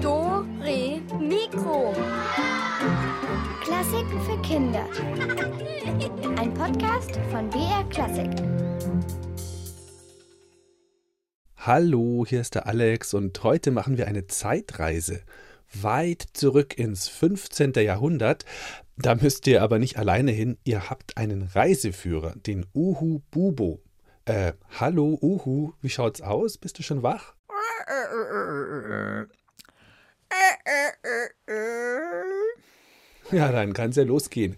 Do, Re, Mikro. Klassiken für Kinder. Ein Podcast von BR Klassik. Hallo, hier ist der Alex und heute machen wir eine Zeitreise weit zurück ins 15. Jahrhundert. Da müsst ihr aber nicht alleine hin, ihr habt einen Reiseführer, den Uhu Bubo. Äh, hallo Uhu, wie schaut's aus? Bist du schon wach? Ja, dann kann's ja losgehen.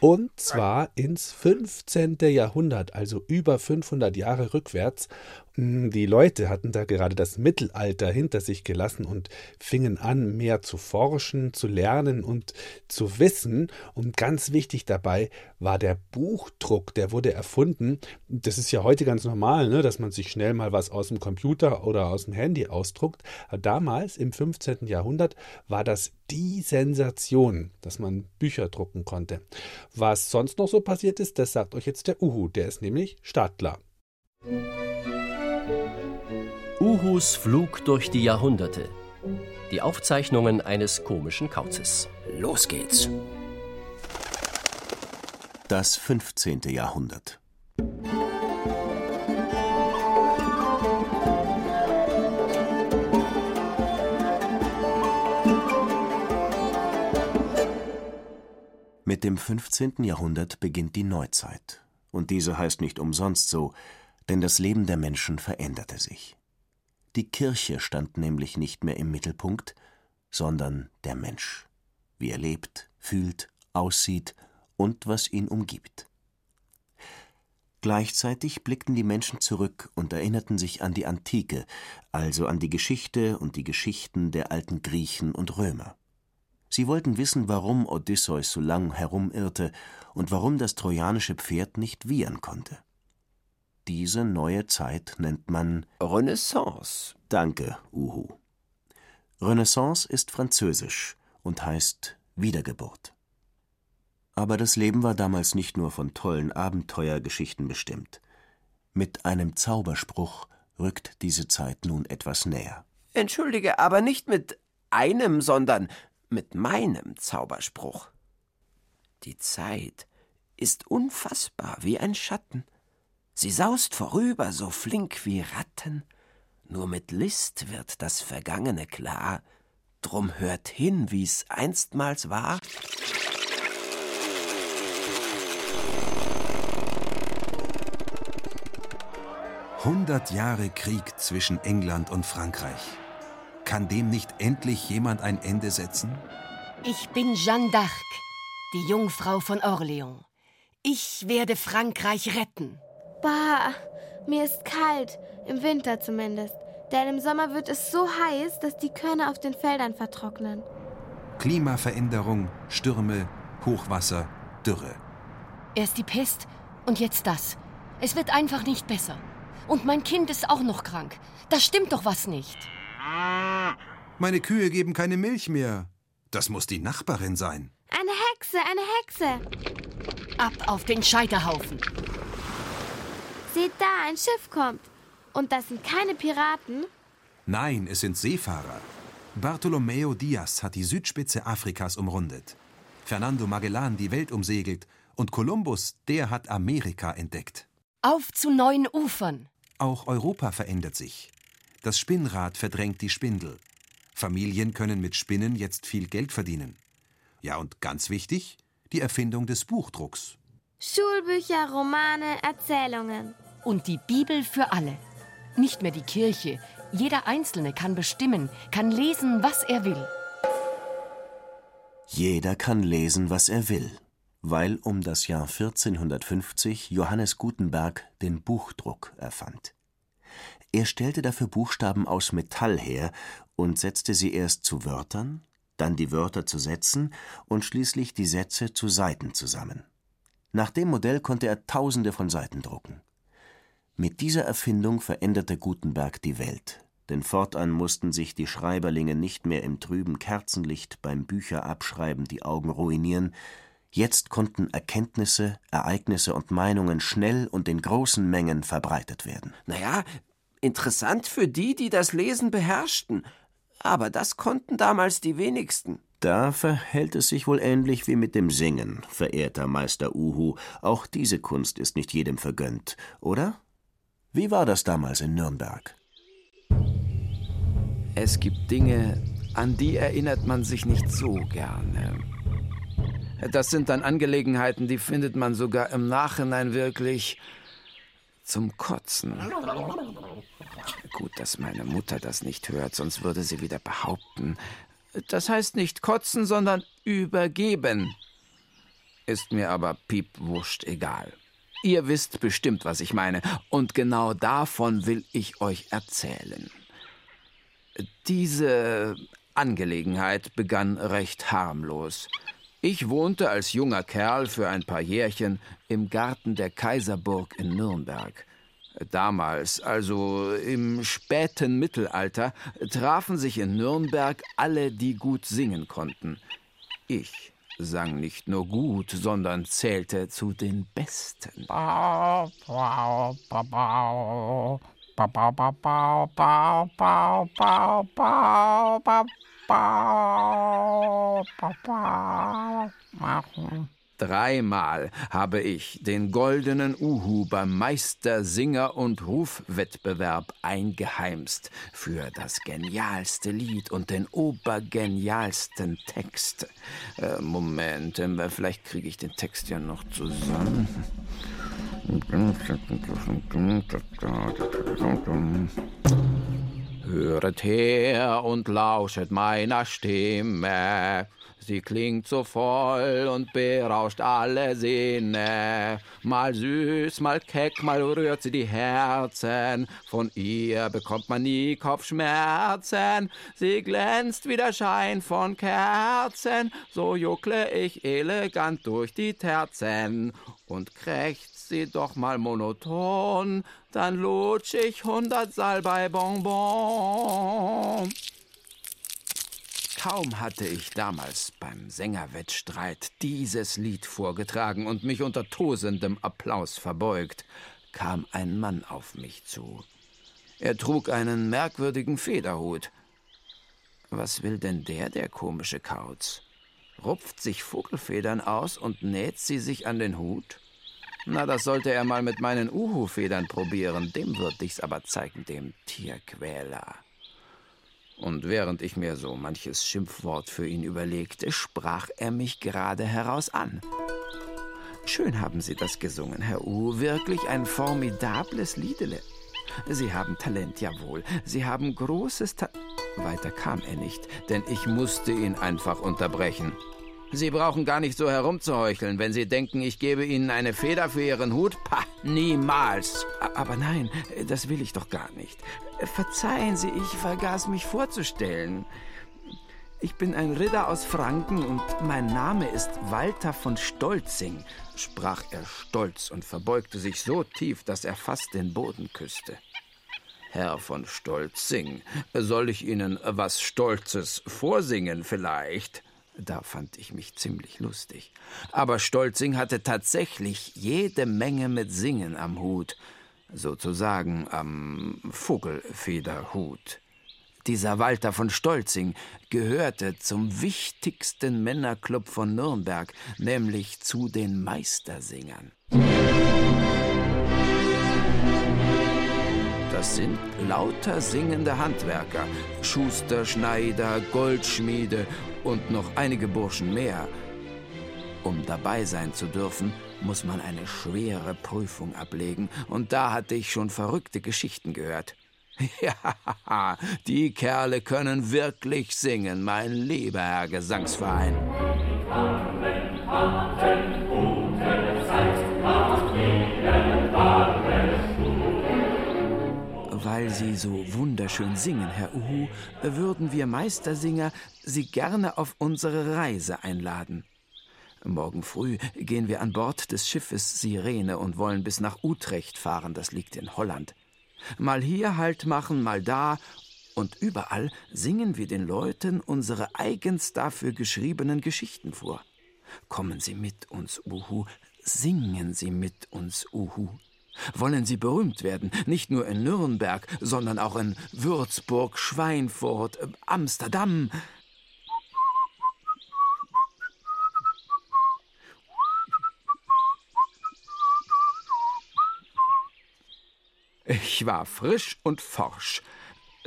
Und zwar ins 15. Jahrhundert, also über 500 Jahre rückwärts. Hm, die Leute hatten da gerade das Mittelalter hinter sich gelassen und fingen an, mehr zu forschen, zu lernen und zu wissen. Und ganz wichtig dabei war der Buchdruck, der wurde erfunden. Das ist ja heute ganz normal, ne, dass man sich schnell mal was aus dem Computer oder aus dem Handy ausdruckt. Damals, im 15. Jahrhundert, war das die Sensation, dass man Bücher drucken konnte. Was sonst noch so passiert ist, das sagt euch jetzt der Uhu, der ist nämlich Stadler. Uhus Flug durch die Jahrhunderte. Die Aufzeichnungen eines komischen Kauzes. Los geht's. Das 15. Jahrhundert. Mit dem 15. Jahrhundert beginnt die Neuzeit. Und diese heißt nicht umsonst so, denn das Leben der Menschen veränderte sich. Die Kirche stand nämlich nicht mehr im Mittelpunkt, sondern der Mensch, wie er lebt, fühlt, aussieht und was ihn umgibt. Gleichzeitig blickten die Menschen zurück und erinnerten sich an die Antike, also an die Geschichte und die Geschichten der alten Griechen und Römer. Sie wollten wissen, warum Odysseus so lang herumirrte und warum das trojanische Pferd nicht wiehern konnte. Diese neue Zeit nennt man Renaissance. Danke, Uhu. Renaissance ist französisch und heißt Wiedergeburt. Aber das Leben war damals nicht nur von tollen Abenteuergeschichten bestimmt. Mit einem Zauberspruch rückt diese Zeit nun etwas näher. Entschuldige, aber nicht mit einem, sondern mit meinem Zauberspruch. Die Zeit ist unfassbar wie ein Schatten. Sie saust vorüber, so flink wie Ratten. Nur mit List wird das Vergangene klar. Drum hört hin, wie's einstmals war. Hundert Jahre Krieg zwischen England und Frankreich. Kann dem nicht endlich jemand ein Ende setzen? Ich bin Jeanne d'Arc, die Jungfrau von Orléans. Ich werde Frankreich retten. Bah, mir ist kalt, im Winter zumindest. Denn im Sommer wird es so heiß, dass die Körner auf den Feldern vertrocknen. Klimaveränderung, Stürme, Hochwasser, Dürre. Erst die Pest und jetzt das. Es wird einfach nicht besser. Und mein Kind ist auch noch krank. Da stimmt doch was nicht. Meine Kühe geben keine Milch mehr. Das muss die Nachbarin sein. Eine Hexe, eine Hexe. Ab auf den Scheiterhaufen. Seht da, ein Schiff kommt. Und das sind keine Piraten? Nein, es sind Seefahrer. Bartolomeo Diaz hat die Südspitze Afrikas umrundet. Fernando Magellan die Welt umsegelt. Und Kolumbus, der hat Amerika entdeckt. Auf zu neuen Ufern. Auch Europa verändert sich. Das Spinnrad verdrängt die Spindel. Familien können mit Spinnen jetzt viel Geld verdienen. Ja, und ganz wichtig, die Erfindung des Buchdrucks. Schulbücher, Romane, Erzählungen. Und die Bibel für alle. Nicht mehr die Kirche. Jeder Einzelne kann bestimmen, kann lesen, was er will. Jeder kann lesen, was er will, weil um das Jahr 1450 Johannes Gutenberg den Buchdruck erfand. Er stellte dafür Buchstaben aus Metall her und setzte sie erst zu Wörtern, dann die Wörter zu Sätzen und schließlich die Sätze zu Seiten zusammen. Nach dem Modell konnte er Tausende von Seiten drucken. Mit dieser Erfindung veränderte Gutenberg die Welt, denn fortan mussten sich die Schreiberlinge nicht mehr im trüben Kerzenlicht beim Bücherabschreiben die Augen ruinieren, jetzt konnten Erkenntnisse, Ereignisse und Meinungen schnell und in großen Mengen verbreitet werden. Naja, interessant für die, die das Lesen beherrschten. Aber das konnten damals die wenigsten. Da verhält es sich wohl ähnlich wie mit dem Singen, verehrter Meister Uhu. Auch diese Kunst ist nicht jedem vergönnt, oder? Wie war das damals in Nürnberg? Es gibt Dinge, an die erinnert man sich nicht so gerne. Das sind dann Angelegenheiten, die findet man sogar im Nachhinein wirklich zum Kotzen. Gut, dass meine Mutter das nicht hört, sonst würde sie wieder behaupten. Das heißt nicht kotzen, sondern übergeben. Ist mir aber piepwurscht egal. Ihr wisst bestimmt, was ich meine, und genau davon will ich euch erzählen. Diese Angelegenheit begann recht harmlos. Ich wohnte als junger Kerl für ein paar Jährchen im Garten der Kaiserburg in Nürnberg. Damals, also im späten Mittelalter, trafen sich in Nürnberg alle, die gut singen konnten. Ich sang nicht nur gut, sondern zählte zu den Besten machen. Dreimal habe ich den goldenen Uhu beim Meister Singer und Rufwettbewerb eingeheimst für das genialste Lied und den obergenialsten Text. Äh, Moment, ähm, vielleicht kriege ich den Text ja noch zusammen. Höret her und lauschet meiner Stimme. Sie klingt so voll und berauscht alle Sinne. Mal süß, mal keck, mal rührt sie die Herzen. Von ihr bekommt man nie Kopfschmerzen. Sie glänzt wie der Schein von Kerzen. So juckle ich elegant durch die Terzen und krächzt sie doch mal monoton, dann lutsch ich hundert Salbei-Bonbon. Kaum hatte ich damals beim Sängerwettstreit dieses Lied vorgetragen und mich unter tosendem Applaus verbeugt, kam ein Mann auf mich zu. Er trug einen merkwürdigen Federhut. Was will denn der, der komische Kauz? Rupft sich Vogelfedern aus und näht sie sich an den Hut? Na, das sollte er mal mit meinen Uhu-Federn probieren. Dem würde ich's aber zeigen, dem Tierquäler. Und während ich mir so manches Schimpfwort für ihn überlegte, sprach er mich gerade heraus an. Schön haben Sie das gesungen, Herr Uhu. Wirklich ein formidables Liedele. Sie haben Talent, jawohl. Sie haben großes Talent. Weiter kam er nicht, denn ich musste ihn einfach unterbrechen. Sie brauchen gar nicht so herumzuheucheln, wenn Sie denken, ich gebe Ihnen eine Feder für Ihren Hut. Pah, niemals. Aber nein, das will ich doch gar nicht. Verzeihen Sie, ich vergaß mich vorzustellen. Ich bin ein Ritter aus Franken und mein Name ist Walter von Stolzing, sprach er stolz und verbeugte sich so tief, dass er fast den Boden küsste. Herr von Stolzing, soll ich Ihnen was Stolzes vorsingen vielleicht? Da fand ich mich ziemlich lustig. Aber Stolzing hatte tatsächlich jede Menge mit Singen am Hut, sozusagen am Vogelfederhut. Dieser Walter von Stolzing gehörte zum wichtigsten Männerclub von Nürnberg, nämlich zu den Meistersingern. Das sind lauter singende Handwerker, Schuster, Schneider, Goldschmiede und noch einige Burschen mehr. Um dabei sein zu dürfen, muss man eine schwere Prüfung ablegen, und da hatte ich schon verrückte Geschichten gehört. Ja, die Kerle können wirklich singen, mein lieber Herr Gesangsverein. Weil Sie so wunderschön singen, Herr Uhu, würden wir Meistersinger Sie gerne auf unsere Reise einladen. Morgen früh gehen wir an Bord des Schiffes Sirene und wollen bis nach Utrecht fahren, das liegt in Holland. Mal hier Halt machen, mal da, und überall singen wir den Leuten unsere eigens dafür geschriebenen Geschichten vor. Kommen Sie mit uns, Uhu, singen Sie mit uns, Uhu. Wollen Sie berühmt werden, nicht nur in Nürnberg, sondern auch in Würzburg, Schweinfurt, äh, Amsterdam. Ich war frisch und forsch.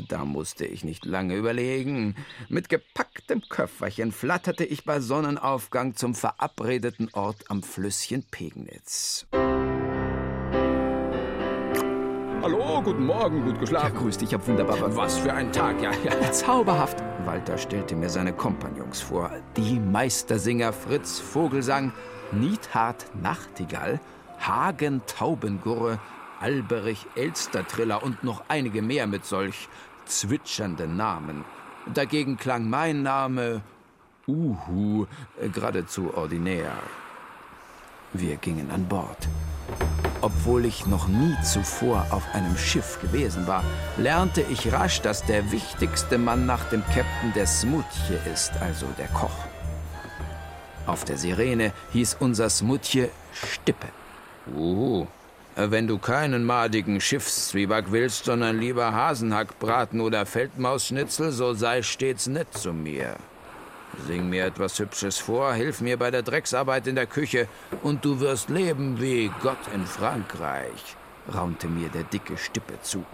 Da musste ich nicht lange überlegen. Mit gepacktem Köfferchen flatterte ich bei Sonnenaufgang zum verabredeten Ort am Flüsschen Pegnitz. Hallo, guten Morgen, gut geschlafen. Ja, grüß dich, ich hab wunderbar. Was für ein Tag, ja, ja. Zauberhaft. Walter stellte mir seine Kompagnons vor. Die Meistersinger Fritz Vogelsang, Niethard Nachtigall, Hagen Taubengurre, Alberich Elstertriller und noch einige mehr mit solch zwitschernden Namen. Dagegen klang mein Name Uhu geradezu ordinär. Wir gingen an Bord. Obwohl ich noch nie zuvor auf einem Schiff gewesen war, lernte ich rasch, dass der wichtigste Mann nach dem Käpt'n der Smutje ist, also der Koch. Auf der Sirene hieß unser Smutje Stippe. Uhu. Wenn du keinen madigen Schiffszwieback willst, sondern lieber Hasenhackbraten oder Feldmausschnitzel, so sei stets nett zu mir. Sing mir etwas Hübsches vor, hilf mir bei der Drecksarbeit in der Küche und du wirst leben wie Gott in Frankreich, raunte mir der dicke Stippe zu.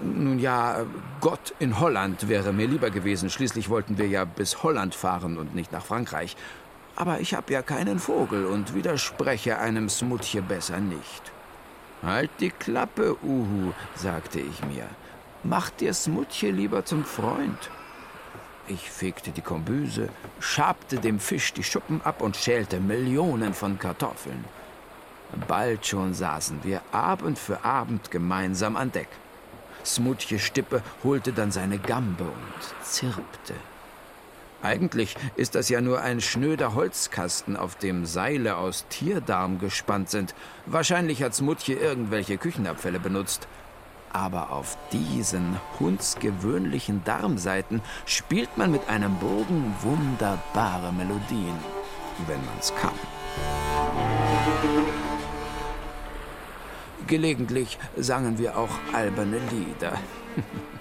Nun ja, Gott in Holland wäre mir lieber gewesen. Schließlich wollten wir ja bis Holland fahren und nicht nach Frankreich. Aber ich hab ja keinen Vogel und widerspreche einem Smutje besser nicht. Halt die Klappe, Uhu, sagte ich mir. Mach dir Smutje lieber zum Freund. Ich fegte die Kombüse, schabte dem Fisch die Schuppen ab und schälte Millionen von Kartoffeln. Bald schon saßen wir Abend für Abend gemeinsam an Deck. Smutje Stippe holte dann seine Gambe und zirpte. Eigentlich ist das ja nur ein schnöder Holzkasten, auf dem Seile aus Tierdarm gespannt sind. Wahrscheinlich hat Smutje irgendwelche Küchenabfälle benutzt. Aber auf diesen hundsgewöhnlichen Darmseiten spielt man mit einem Bogen wunderbare Melodien, wenn man's kann. Gelegentlich sangen wir auch alberne Lieder.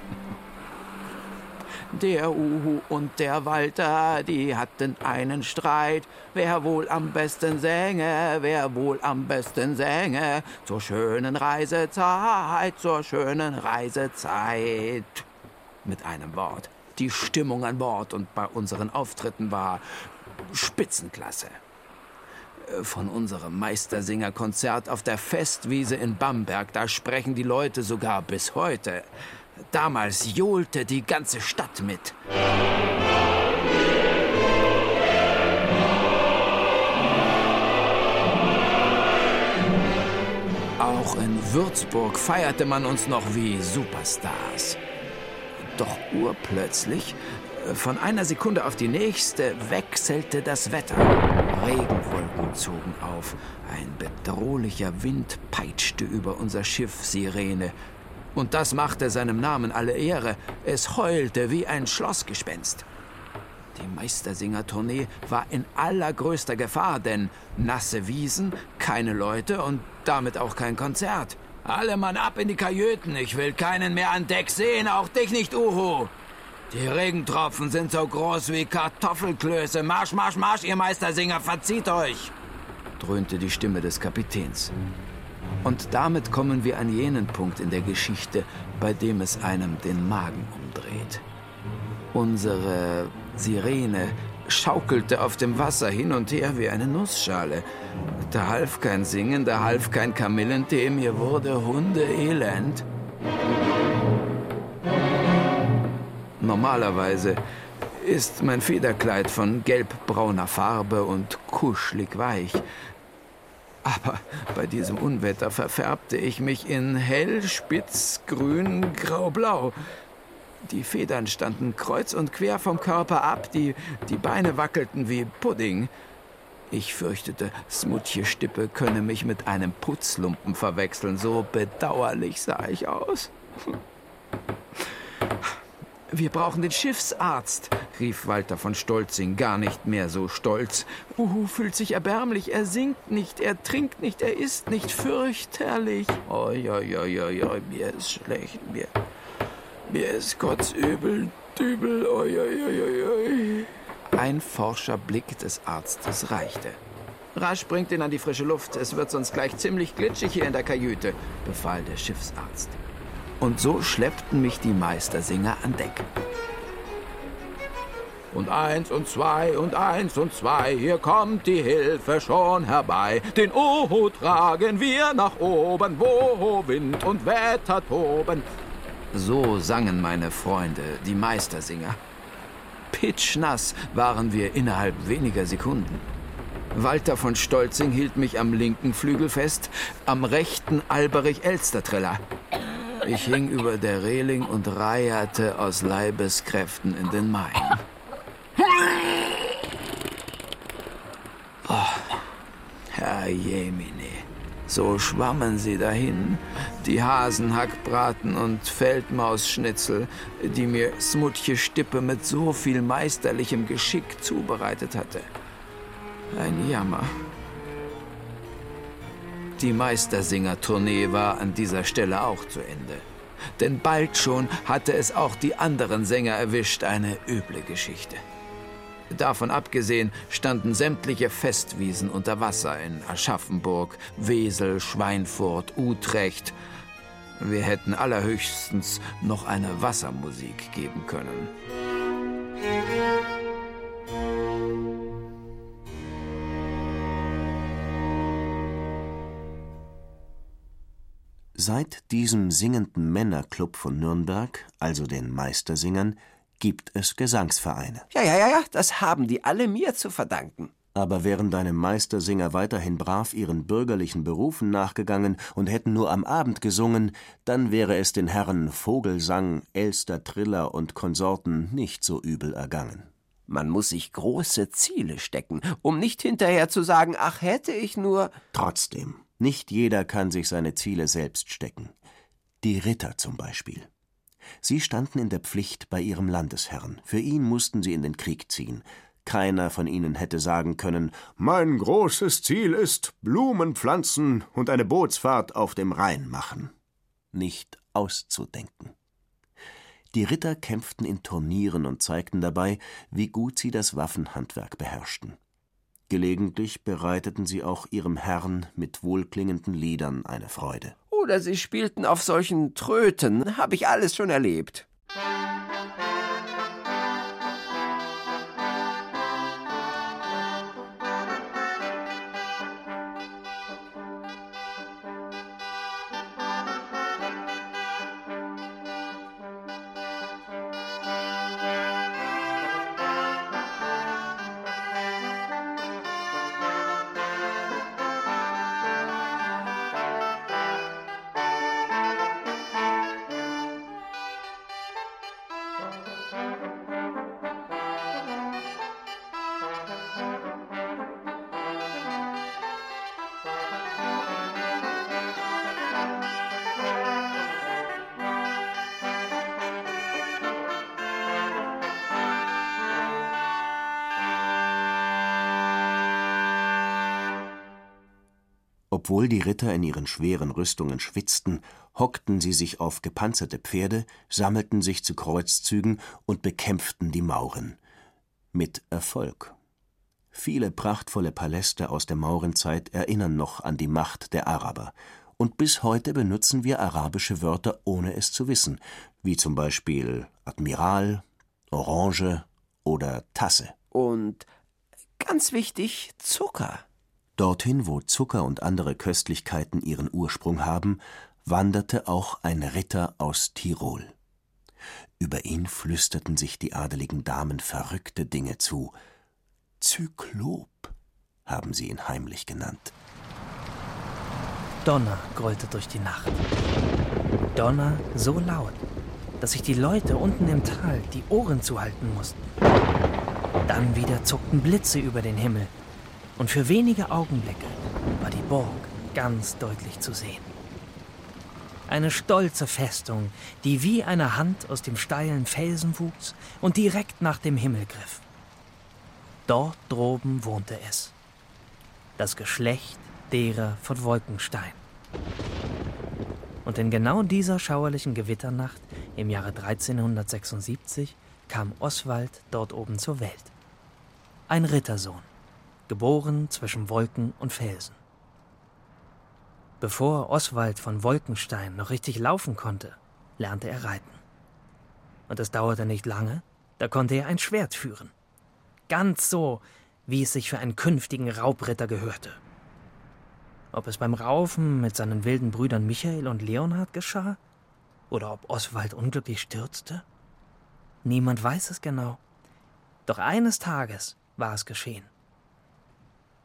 Der Uhu und der Walter, die hatten einen Streit. Wer wohl am besten sänge, wer wohl am besten sänge. Zur schönen Reisezeit, zur schönen Reisezeit. Mit einem Wort. Die Stimmung an Bord und bei unseren Auftritten war Spitzenklasse. Von unserem Meistersingerkonzert auf der Festwiese in Bamberg, da sprechen die Leute sogar bis heute. Damals johlte die ganze Stadt mit. Auch in Würzburg feierte man uns noch wie Superstars. Doch urplötzlich, von einer Sekunde auf die nächste, wechselte das Wetter. Regenwolken zogen auf. Ein bedrohlicher Wind peitschte über unser Schiff Sirene. Und das machte seinem Namen alle Ehre. Es heulte wie ein Schlossgespenst. Die Meistersinger-Tournee war in allergrößter Gefahr, denn nasse Wiesen, keine Leute und damit auch kein Konzert. Alle Mann ab in die Kajüten, ich will keinen mehr an Deck sehen, auch dich nicht, Uhu. Die Regentropfen sind so groß wie Kartoffelklöße. Marsch, marsch, marsch, ihr Meistersinger, verzieht euch! dröhnte die Stimme des Kapitäns. Und damit kommen wir an jenen Punkt in der Geschichte, bei dem es einem den Magen umdreht. Unsere Sirene schaukelte auf dem Wasser hin und her wie eine Nussschale. Da half kein Singen, da half kein Kamillentee, mir wurde Hundeelend. Normalerweise ist mein Federkleid von gelbbrauner Farbe und kuschelig weich. Aber bei diesem Unwetter verfärbte ich mich in hell, spitz, grün, grau-blau. Die Federn standen kreuz und quer vom Körper ab, die, die Beine wackelten wie Pudding. Ich fürchtete, Smutje Stippe könne mich mit einem Putzlumpen verwechseln, so bedauerlich sah ich aus. Wir brauchen den Schiffsarzt, rief Walter von Stolzing, gar nicht mehr so stolz. Uhu fühlt sich erbärmlich, er singt nicht, er trinkt nicht, er isst nicht, fürchterlich. Oi, oi, oi, oi, oi, mir ist schlecht, mir, mir ist kotzübel, dübel, oi, oi, oi, oi, oi. Ein forscher Blick des Arztes reichte. Rasch bringt ihn an die frische Luft, es wird sonst gleich ziemlich glitschig hier in der Kajüte, befahl der Schiffsarzt. Und so schleppten mich die Meistersinger an Deck. Und eins und zwei und eins und zwei, hier kommt die Hilfe schon herbei. Den Oho tragen wir nach oben, wo Wind und Wetter toben. So sangen meine Freunde, die Meistersinger. Pitschnass waren wir innerhalb weniger Sekunden. Walter von Stolzing hielt mich am linken Flügel fest, am rechten Alberich-Elster-Triller. Ich hing über der Reling und reierte aus Leibeskräften in den Main. Oh, Herr Jemine, so schwammen sie dahin, die Hasenhackbraten und Feldmausschnitzel, die mir Smutje Stippe mit so viel meisterlichem Geschick zubereitet hatte. Ein Jammer. Die Meistersinger-Tournee war an dieser Stelle auch zu Ende. Denn bald schon hatte es auch die anderen Sänger erwischt, eine üble Geschichte. Davon abgesehen standen sämtliche Festwiesen unter Wasser in Aschaffenburg, Wesel, Schweinfurt, Utrecht. Wir hätten allerhöchstens noch eine Wassermusik geben können. Seit diesem singenden Männerclub von Nürnberg, also den Meistersingern, gibt es Gesangsvereine. Ja, ja, ja, ja, das haben die alle mir zu verdanken. Aber wären deine Meistersinger weiterhin brav ihren bürgerlichen Berufen nachgegangen und hätten nur am Abend gesungen, dann wäre es den Herren Vogelsang, Elster Triller und Konsorten nicht so übel ergangen. Man muss sich große Ziele stecken, um nicht hinterher zu sagen, ach hätte ich nur. Trotzdem, nicht jeder kann sich seine Ziele selbst stecken. Die Ritter zum Beispiel. Sie standen in der Pflicht bei ihrem Landesherrn. Für ihn mussten sie in den Krieg ziehen. Keiner von ihnen hätte sagen können: Mein großes Ziel ist Blumen pflanzen und eine Bootsfahrt auf dem Rhein machen. Nicht auszudenken. Die Ritter kämpften in Turnieren und zeigten dabei, wie gut sie das Waffenhandwerk beherrschten. Gelegentlich bereiteten sie auch ihrem Herrn mit wohlklingenden Liedern eine Freude. Oder sie spielten auf solchen Tröten, habe ich alles schon erlebt. Obwohl die Ritter in ihren schweren Rüstungen schwitzten, hockten sie sich auf gepanzerte Pferde, sammelten sich zu Kreuzzügen und bekämpften die Mauren. Mit Erfolg. Viele prachtvolle Paläste aus der Maurenzeit erinnern noch an die Macht der Araber, und bis heute benutzen wir arabische Wörter, ohne es zu wissen, wie zum Beispiel Admiral, Orange oder Tasse. Und ganz wichtig, Zucker. Dorthin, wo Zucker und andere Köstlichkeiten ihren Ursprung haben, wanderte auch ein Ritter aus Tirol. Über ihn flüsterten sich die adeligen Damen verrückte Dinge zu. Zyklop haben sie ihn heimlich genannt. Donner grollte durch die Nacht. Donner so laut, dass sich die Leute unten im Tal die Ohren zuhalten mussten. Dann wieder zuckten Blitze über den Himmel und für wenige Augenblicke war die Burg ganz deutlich zu sehen. Eine stolze Festung, die wie eine Hand aus dem steilen Felsen wuchs und direkt nach dem Himmel griff. Dort droben wohnte es. Das Geschlecht derer von Wolkenstein. Und in genau dieser schauerlichen Gewitternacht im Jahre 1376 kam Oswald dort oben zur Welt. Ein Rittersohn, geboren zwischen Wolken und Felsen. Bevor Oswald von Wolkenstein noch richtig laufen konnte, lernte er reiten. Und es dauerte nicht lange, da konnte er ein Schwert führen. Ganz so, wie es sich für einen künftigen Raubritter gehörte. Ob es beim Raufen mit seinen wilden Brüdern Michael und Leonhard geschah? Oder ob Oswald unglücklich stürzte? Niemand weiß es genau. Doch eines Tages war es geschehen.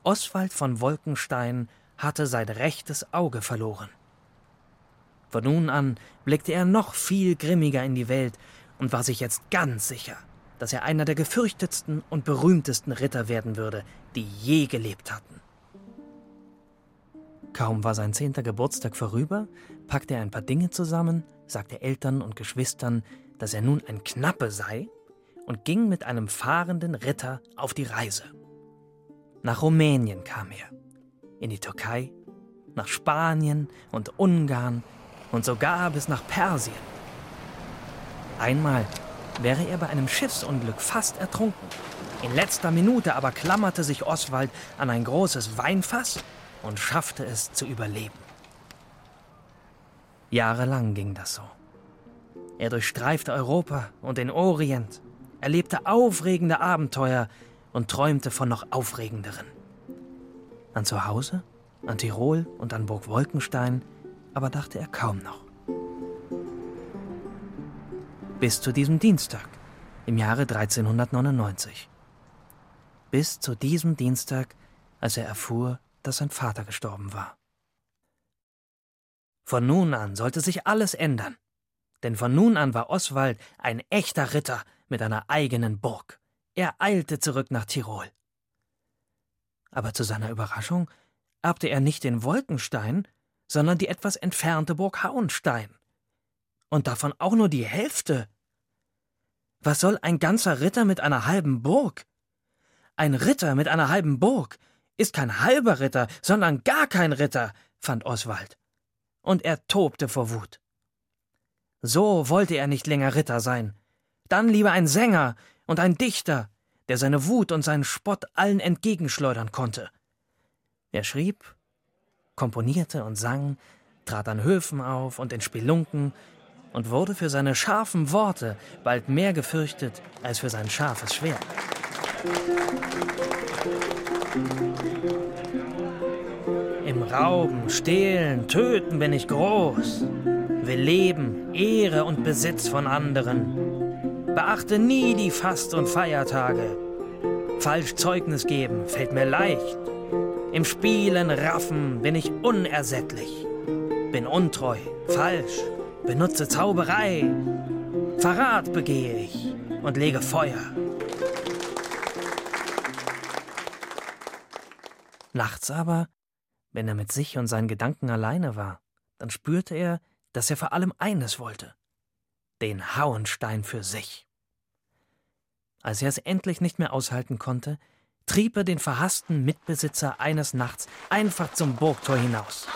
Oswald von Wolkenstein hatte sein rechtes Auge verloren. Von nun an blickte er noch viel grimmiger in die Welt und war sich jetzt ganz sicher, dass er einer der gefürchtetsten und berühmtesten Ritter werden würde, die je gelebt hatten. Kaum war sein zehnter Geburtstag vorüber, packte er ein paar Dinge zusammen, sagte Eltern und Geschwistern, dass er nun ein Knappe sei und ging mit einem fahrenden Ritter auf die Reise. Nach Rumänien kam er, in die Türkei, nach Spanien und Ungarn und sogar bis nach Persien. Einmal wäre er bei einem Schiffsunglück fast ertrunken. In letzter Minute aber klammerte sich Oswald an ein großes Weinfass und schaffte es zu überleben. Jahrelang ging das so. Er durchstreifte Europa und den Orient, erlebte aufregende Abenteuer und träumte von noch aufregenderen. An Zuhause, an Tirol und an Burg Wolkenstein aber dachte er kaum noch. Bis zu diesem Dienstag im Jahre 1399. Bis zu diesem Dienstag, als er erfuhr, dass sein Vater gestorben war. Von nun an sollte sich alles ändern, denn von nun an war Oswald ein echter Ritter mit einer eigenen Burg. Er eilte zurück nach Tirol. Aber zu seiner Überraschung erbte er nicht den Wolkenstein, sondern die etwas entfernte Burg Hauenstein. Und davon auch nur die Hälfte. Was soll ein ganzer Ritter mit einer halben Burg? Ein Ritter mit einer halben Burg ist kein halber Ritter, sondern gar kein Ritter, fand Oswald. Und er tobte vor Wut. So wollte er nicht länger Ritter sein. Dann lieber ein Sänger und ein Dichter, der seine Wut und seinen Spott allen entgegenschleudern konnte. Er schrieb, komponierte und sang, trat an Höfen auf und in Spelunken und wurde für seine scharfen Worte bald mehr gefürchtet als für sein scharfes Schwert. Im Rauben, Stehlen, Töten bin ich groß, will Leben, Ehre und Besitz von anderen. Beachte nie die Fast- und Feiertage. Falsch Zeugnis geben fällt mir leicht. Im Spielen raffen bin ich unersättlich. Bin untreu, falsch, benutze Zauberei. Verrat begehe ich und lege Feuer. Nachts aber, wenn er mit sich und seinen Gedanken alleine war, dann spürte er, dass er vor allem eines wollte: den Hauenstein für sich. Als er es endlich nicht mehr aushalten konnte, trieb er den verhassten Mitbesitzer eines Nachts einfach zum Burgtor hinaus.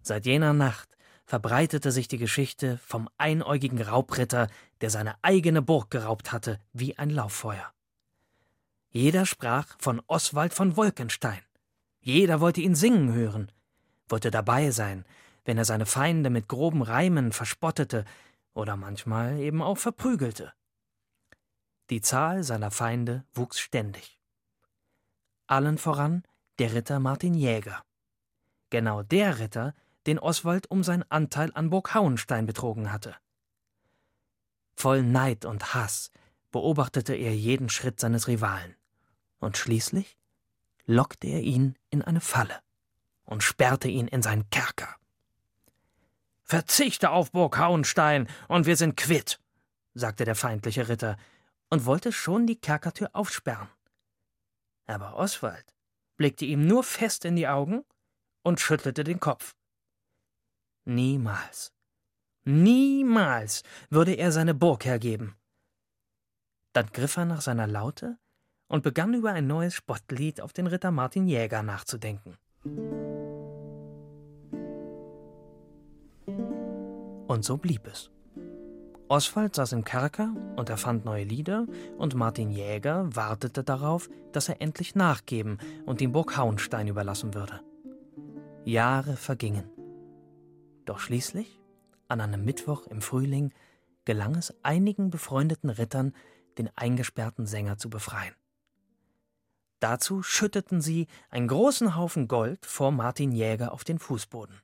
Seit jener Nacht verbreitete sich die Geschichte vom einäugigen Raubritter, der seine eigene Burg geraubt hatte, wie ein Lauffeuer. Jeder sprach von Oswald von Wolkenstein. Jeder wollte ihn singen hören, wollte dabei sein, wenn er seine Feinde mit groben Reimen verspottete oder manchmal eben auch verprügelte. Die Zahl seiner Feinde wuchs ständig. Allen voran der Ritter Martin Jäger. Genau der Ritter, den Oswald um seinen Anteil an Burg Hauenstein betrogen hatte. Voll Neid und Hass beobachtete er jeden Schritt seines Rivalen. Und schließlich lockte er ihn in eine Falle und sperrte ihn in seinen Kerker. Verzichte auf Burg Hauenstein und wir sind quitt, sagte der feindliche Ritter und wollte schon die Kerkertür aufsperren. Aber Oswald blickte ihm nur fest in die Augen und schüttelte den Kopf. Niemals, niemals würde er seine Burg hergeben. Dann griff er nach seiner Laute und begann über ein neues Spottlied auf den Ritter Martin Jäger nachzudenken. Und so blieb es. Oswald saß im Kerker und erfand neue Lieder, und Martin Jäger wartete darauf, dass er endlich nachgeben und die Burg Hauenstein überlassen würde. Jahre vergingen. Doch schließlich, an einem Mittwoch im Frühling, gelang es einigen befreundeten Rittern, den eingesperrten Sänger zu befreien. Dazu schütteten sie einen großen Haufen Gold vor Martin Jäger auf den Fußboden.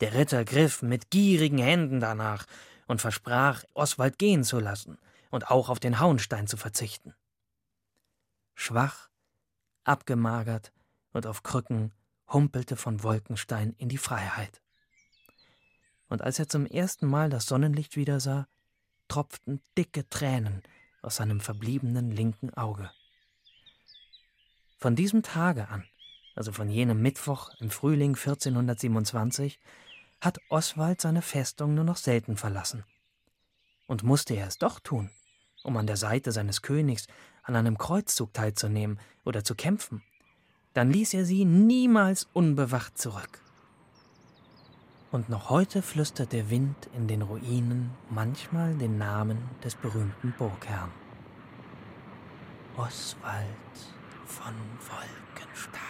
Der Ritter griff mit gierigen Händen danach und versprach, Oswald gehen zu lassen und auch auf den Hauenstein zu verzichten. Schwach, abgemagert und auf Krücken humpelte von Wolkenstein in die Freiheit. Und als er zum ersten Mal das Sonnenlicht wiedersah, tropften dicke Tränen aus seinem verbliebenen linken Auge. Von diesem Tage an, also von jenem Mittwoch im Frühling 1427, hat Oswald seine Festung nur noch selten verlassen. Und musste er es doch tun, um an der Seite seines Königs an einem Kreuzzug teilzunehmen oder zu kämpfen, dann ließ er sie niemals unbewacht zurück. Und noch heute flüstert der Wind in den Ruinen manchmal den Namen des berühmten Burgherrn. Oswald von Wolkenstein.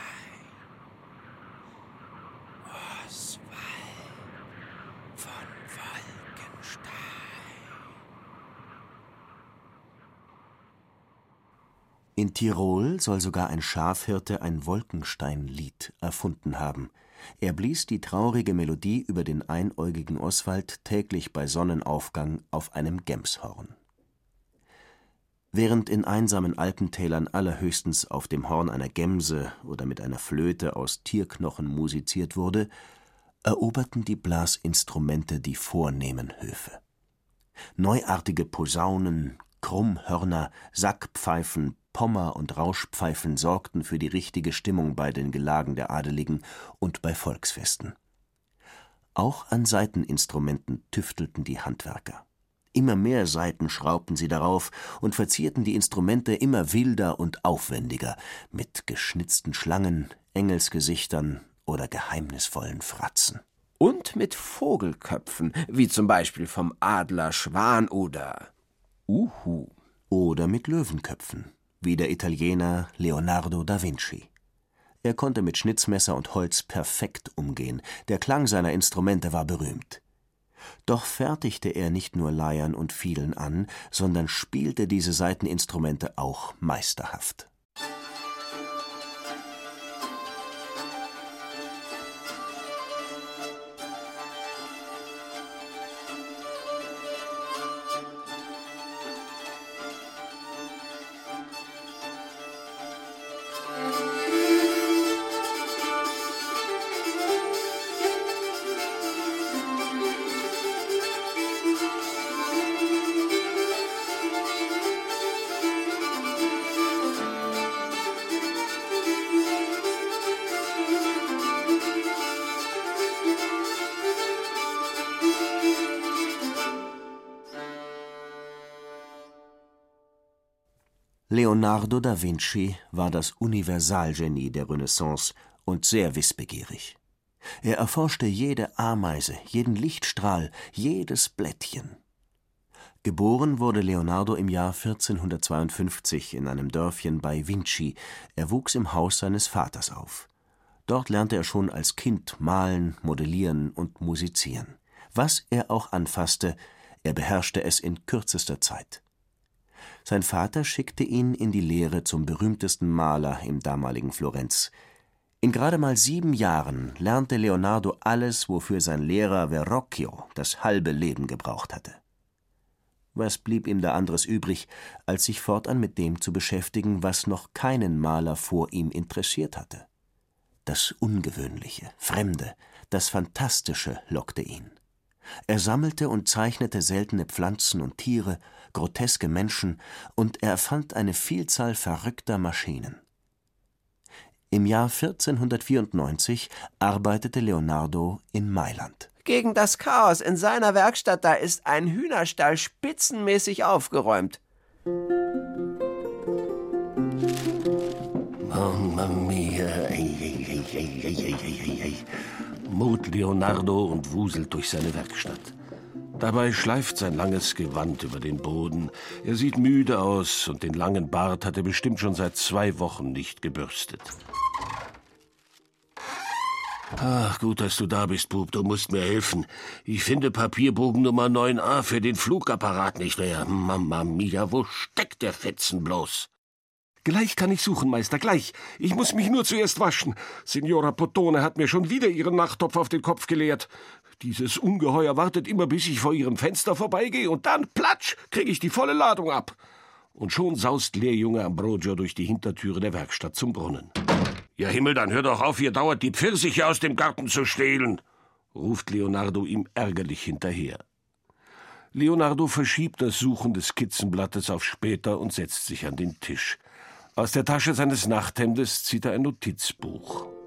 In Tirol soll sogar ein Schafhirte ein Wolkensteinlied erfunden haben. Er blies die traurige Melodie über den einäugigen Oswald täglich bei Sonnenaufgang auf einem Gemshorn. Während in einsamen Alpentälern allerhöchstens auf dem Horn einer Gemse oder mit einer Flöte aus Tierknochen musiziert wurde, eroberten die Blasinstrumente die vornehmen Höfe. Neuartige Posaunen, Krummhörner, Sackpfeifen, Pommer und Rauschpfeifen sorgten für die richtige Stimmung bei den Gelagen der Adeligen und bei Volksfesten. Auch an Saiteninstrumenten tüftelten die Handwerker. Immer mehr Saiten schraubten sie darauf und verzierten die Instrumente immer wilder und aufwendiger mit geschnitzten Schlangen, Engelsgesichtern oder geheimnisvollen Fratzen. Und mit Vogelköpfen, wie zum Beispiel vom Adler Schwan oder Uhu. Oder mit Löwenköpfen, wie der Italiener Leonardo da Vinci. Er konnte mit Schnitzmesser und Holz perfekt umgehen, der Klang seiner Instrumente war berühmt. Doch fertigte er nicht nur Leiern und Fielen an, sondern spielte diese Saiteninstrumente auch meisterhaft. Leonardo da Vinci war das Universalgenie der Renaissance und sehr wissbegierig. Er erforschte jede Ameise, jeden Lichtstrahl, jedes Blättchen. Geboren wurde Leonardo im Jahr 1452 in einem Dörfchen bei Vinci. Er wuchs im Haus seines Vaters auf. Dort lernte er schon als Kind malen, modellieren und musizieren. Was er auch anfasste, er beherrschte es in kürzester Zeit. Sein Vater schickte ihn in die Lehre zum berühmtesten Maler im damaligen Florenz. In gerade mal sieben Jahren lernte Leonardo alles, wofür sein Lehrer Verrocchio das halbe Leben gebraucht hatte. Was blieb ihm da anderes übrig, als sich fortan mit dem zu beschäftigen, was noch keinen Maler vor ihm interessiert hatte? Das Ungewöhnliche, Fremde, das Fantastische lockte ihn. Er sammelte und zeichnete seltene Pflanzen und Tiere, groteske Menschen, und er erfand eine Vielzahl verrückter Maschinen. Im Jahr 1494 arbeitete Leonardo in Mailand. Gegen das Chaos in seiner Werkstatt, da ist ein Hühnerstall spitzenmäßig aufgeräumt. Mamma mia. Mut Leonardo und wuselt durch seine Werkstatt. Dabei schleift sein langes Gewand über den Boden. Er sieht müde aus und den langen Bart hat er bestimmt schon seit zwei Wochen nicht gebürstet. Ach, gut, dass du da bist, Bub. Du musst mir helfen. Ich finde Papierbogen Nummer 9a für den Flugapparat nicht mehr. Mama mia, wo steckt der Fetzen bloß? Gleich kann ich suchen, Meister, gleich. Ich muss mich nur zuerst waschen. Signora Potone hat mir schon wieder ihren Nachttopf auf den Kopf geleert. Dieses Ungeheuer wartet immer, bis ich vor ihrem Fenster vorbeigehe, und dann, platsch, kriege ich die volle Ladung ab. Und schon saust Lehrjunge Ambrogio durch die Hintertüre der Werkstatt zum Brunnen. Ja Himmel, dann hör doch auf, ihr dauert die Pfirsiche aus dem Garten zu stehlen, ruft Leonardo ihm ärgerlich hinterher. Leonardo verschiebt das Suchen des Skizzenblattes auf später und setzt sich an den Tisch. Aus der Tasche seines Nachthemdes zieht er ein Notizbuch.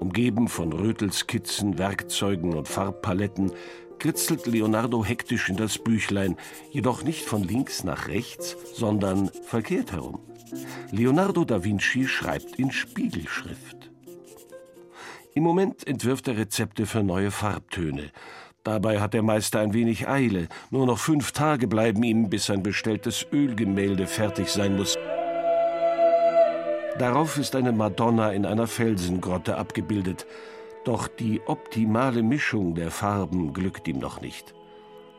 Umgeben von Rötelskizzen, Werkzeugen und Farbpaletten kritzelt Leonardo hektisch in das Büchlein, jedoch nicht von links nach rechts, sondern verkehrt herum. Leonardo da Vinci schreibt in Spiegelschrift. Im Moment entwirft er Rezepte für neue Farbtöne. Dabei hat der Meister ein wenig Eile. Nur noch fünf Tage bleiben ihm, bis sein bestelltes Ölgemälde fertig sein muss. Darauf ist eine Madonna in einer Felsengrotte abgebildet. Doch die optimale Mischung der Farben glückt ihm noch nicht.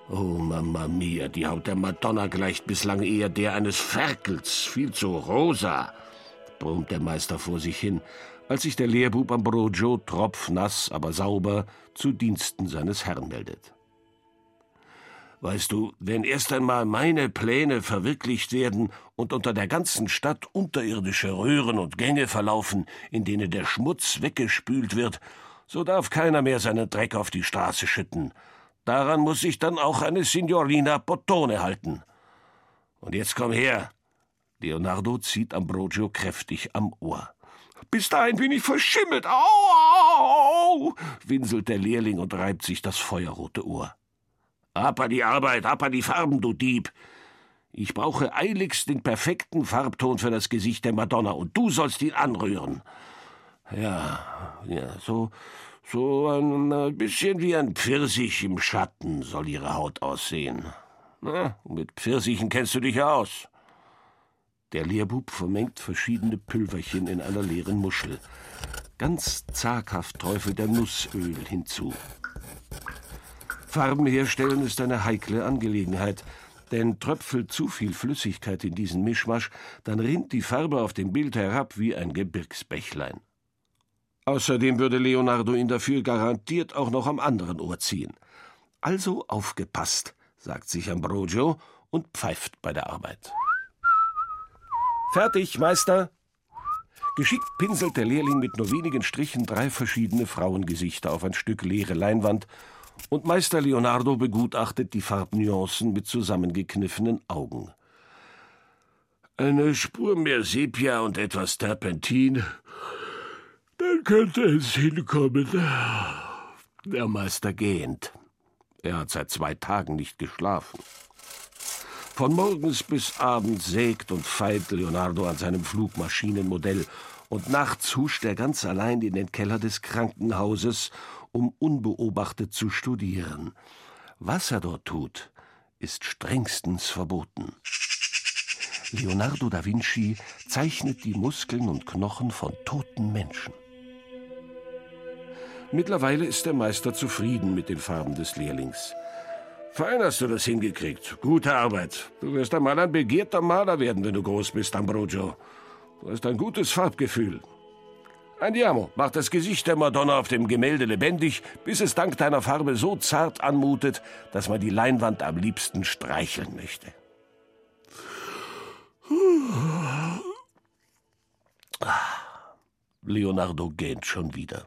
Oh, Mamma mia, die Haut der Madonna gleicht bislang eher der eines Ferkels, viel zu rosa, brummt der Meister vor sich hin, als sich der Lehrbub Ambrogio tropfnass, aber sauber zu Diensten seines Herrn meldet. Weißt du, wenn erst einmal meine Pläne verwirklicht werden und unter der ganzen Stadt unterirdische Röhren und Gänge verlaufen, in denen der Schmutz weggespült wird, so darf keiner mehr seinen Dreck auf die Straße schütten. Daran muss sich dann auch eine Signorina Bottone halten. Und jetzt komm her. Leonardo zieht Ambrogio kräftig am Ohr. Bis dahin bin ich verschimmelt. Au, au, au, winselt der Lehrling und reibt sich das feuerrote Ohr. Ab die Arbeit, ab die Farben, du Dieb. Ich brauche eiligst den perfekten Farbton für das Gesicht der Madonna und du sollst ihn anrühren. Ja, ja, so, so ein bisschen wie ein Pfirsich im Schatten soll ihre Haut aussehen. Na, mit Pfirsichen kennst du dich ja aus. Der Lehrbub vermengt verschiedene Pülverchen in einer leeren Muschel. Ganz zaghaft träufelt er Nussöl hinzu. Farben herstellen ist eine heikle Angelegenheit, denn tröpfelt zu viel Flüssigkeit in diesen Mischmasch, dann rinnt die Farbe auf dem Bild herab wie ein Gebirgsbächlein. Außerdem würde Leonardo ihn dafür garantiert auch noch am anderen Ohr ziehen. Also aufgepasst, sagt sich Ambrogio und pfeift bei der Arbeit. Fertig, Meister! Geschickt pinselt der Lehrling mit nur wenigen Strichen drei verschiedene Frauengesichter auf ein Stück leere Leinwand und Meister Leonardo begutachtet die Farbnuancen mit zusammengekniffenen Augen. Eine Spur mehr Sepia und etwas Terpentin, dann könnte es hinkommen. Der Meister gähnt. Er hat seit zwei Tagen nicht geschlafen. Von morgens bis abends sägt und feilt Leonardo an seinem Flugmaschinenmodell, und nachts huscht er ganz allein in den Keller des Krankenhauses, um unbeobachtet zu studieren. Was er dort tut, ist strengstens verboten. Leonardo da Vinci zeichnet die Muskeln und Knochen von toten Menschen. Mittlerweile ist der Meister zufrieden mit den Farben des Lehrlings. Fein hast du das hingekriegt. Gute Arbeit. Du wirst einmal ein begehrter Maler werden, wenn du groß bist, Ambrogio. Du hast ein gutes Farbgefühl. Andiamo, mach das Gesicht der Madonna auf dem Gemälde lebendig, bis es dank deiner Farbe so zart anmutet, dass man die Leinwand am liebsten streicheln möchte. Leonardo gähnt schon wieder.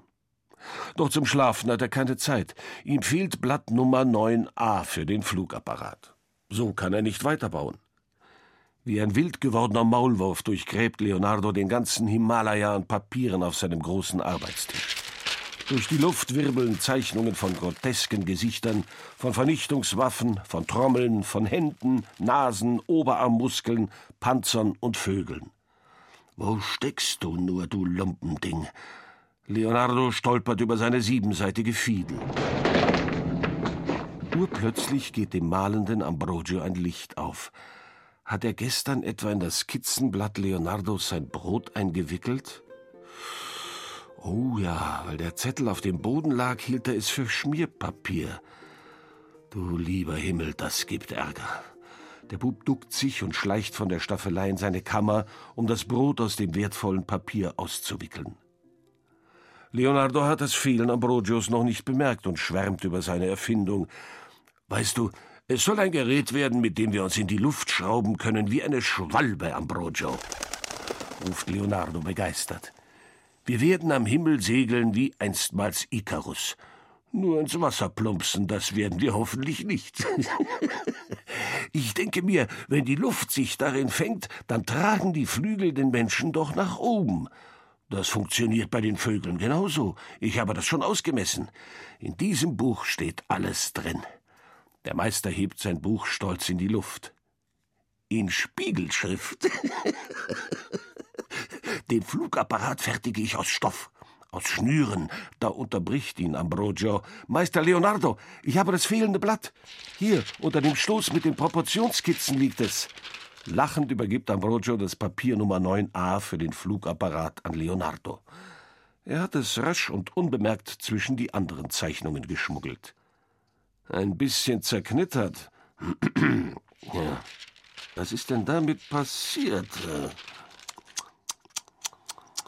Doch zum Schlafen hat er keine Zeit. Ihm fehlt Blatt Nummer 9a für den Flugapparat. So kann er nicht weiterbauen. Wie ein wild gewordener Maulwurf durchgräbt Leonardo den ganzen Himalaya an Papieren auf seinem großen Arbeitstisch. Durch die Luft wirbeln Zeichnungen von grotesken Gesichtern, von Vernichtungswaffen, von Trommeln, von Händen, Nasen, Oberarmmuskeln, Panzern und Vögeln. Wo steckst du nur, du Lumpending? Leonardo stolpert über seine siebenseitige Fiedel. Urplötzlich geht dem malenden Ambrogio ein Licht auf. Hat er gestern etwa in das Skizzenblatt Leonardos sein Brot eingewickelt? Oh ja, weil der Zettel auf dem Boden lag, hielt er es für Schmierpapier. Du lieber Himmel, das gibt Ärger. Der Bub duckt sich und schleicht von der Staffelei in seine Kammer, um das Brot aus dem wertvollen Papier auszuwickeln. Leonardo hat das Fehlen Ambrogios noch nicht bemerkt und schwärmt über seine Erfindung. Weißt du, es soll ein Gerät werden, mit dem wir uns in die Luft schrauben können, wie eine Schwalbe, Ambrogio, ruft Leonardo begeistert. Wir werden am Himmel segeln wie einstmals Ikarus. Nur ins Wasser plumpsen, das werden wir hoffentlich nicht. ich denke mir, wenn die Luft sich darin fängt, dann tragen die Flügel den Menschen doch nach oben. Das funktioniert bei den Vögeln genauso. Ich habe das schon ausgemessen. In diesem Buch steht alles drin. Der Meister hebt sein Buch stolz in die Luft. In Spiegelschrift. Den Flugapparat fertige ich aus Stoff, aus Schnüren. Da unterbricht ihn Ambrogio. Meister Leonardo, ich habe das fehlende Blatt. Hier, unter dem Stoß mit den Proportionsskizzen liegt es. Lachend übergibt Ambrogio das Papier Nummer 9a für den Flugapparat an Leonardo. Er hat es rasch und unbemerkt zwischen die anderen Zeichnungen geschmuggelt. Ein bisschen zerknittert. ja. Was ist denn damit passiert?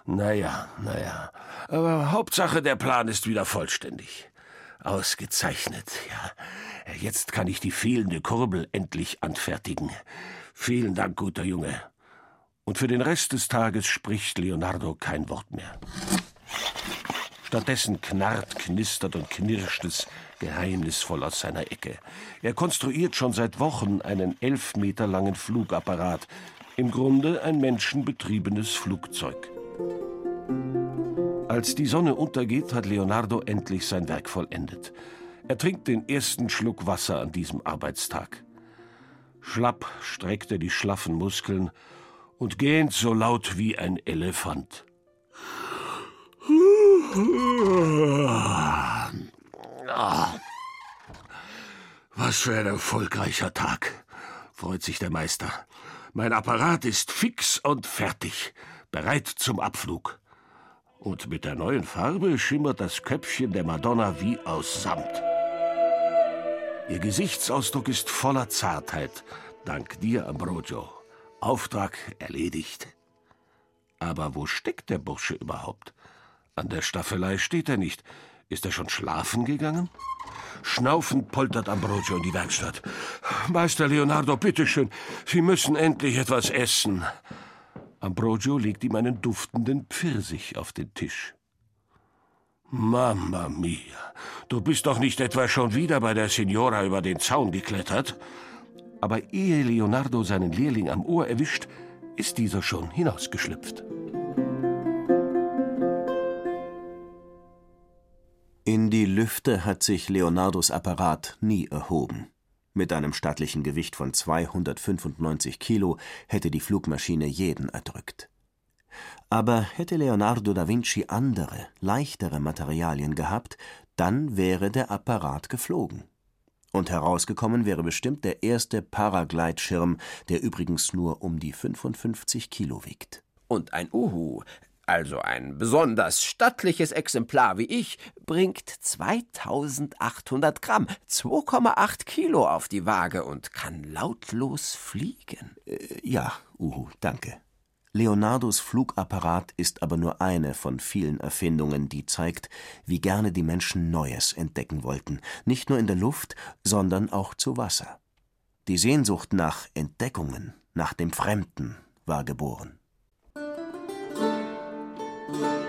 Naja, naja. Aber Hauptsache, der Plan ist wieder vollständig. Ausgezeichnet, ja. Jetzt kann ich die fehlende Kurbel endlich anfertigen. Vielen Dank, guter Junge. Und für den Rest des Tages spricht Leonardo kein Wort mehr. Stattdessen knarrt, knistert und knirscht es geheimnisvoll aus seiner Ecke. Er konstruiert schon seit Wochen einen elf Meter langen Flugapparat, im Grunde ein menschenbetriebenes Flugzeug. Als die Sonne untergeht, hat Leonardo endlich sein Werk vollendet. Er trinkt den ersten Schluck Wasser an diesem Arbeitstag. Schlapp streckt er die schlaffen Muskeln und gähnt so laut wie ein Elefant. Was für ein erfolgreicher Tag, freut sich der Meister. Mein Apparat ist fix und fertig, bereit zum Abflug. Und mit der neuen Farbe schimmert das Köpfchen der Madonna wie aus Samt. Ihr Gesichtsausdruck ist voller Zartheit, dank dir, Ambrogio. Auftrag erledigt. Aber wo steckt der Bursche überhaupt? An der Staffelei steht er nicht. Ist er schon schlafen gegangen? Schnaufend poltert Ambrogio in die Werkstatt. Meister Leonardo, bitteschön, Sie müssen endlich etwas essen. Ambrogio legt ihm einen duftenden Pfirsich auf den Tisch. Mamma mia, du bist doch nicht etwa schon wieder bei der Signora über den Zaun geklettert? Aber ehe Leonardo seinen Lehrling am Ohr erwischt, ist dieser schon hinausgeschlüpft. In die Lüfte hat sich Leonardos Apparat nie erhoben. Mit einem stattlichen Gewicht von 295 Kilo hätte die Flugmaschine jeden erdrückt. Aber hätte Leonardo da Vinci andere, leichtere Materialien gehabt, dann wäre der Apparat geflogen. Und herausgekommen wäre bestimmt der erste Paragleitschirm, der übrigens nur um die 55 Kilo wiegt. Und ein Uhu, also ein besonders stattliches Exemplar wie ich, bringt 2800 Gramm, 2,8 Kilo auf die Waage und kann lautlos fliegen. Äh, ja, Uhu, danke. Leonardos Flugapparat ist aber nur eine von vielen Erfindungen, die zeigt, wie gerne die Menschen Neues entdecken wollten, nicht nur in der Luft, sondern auch zu Wasser. Die Sehnsucht nach Entdeckungen, nach dem Fremden war geboren. Thank you.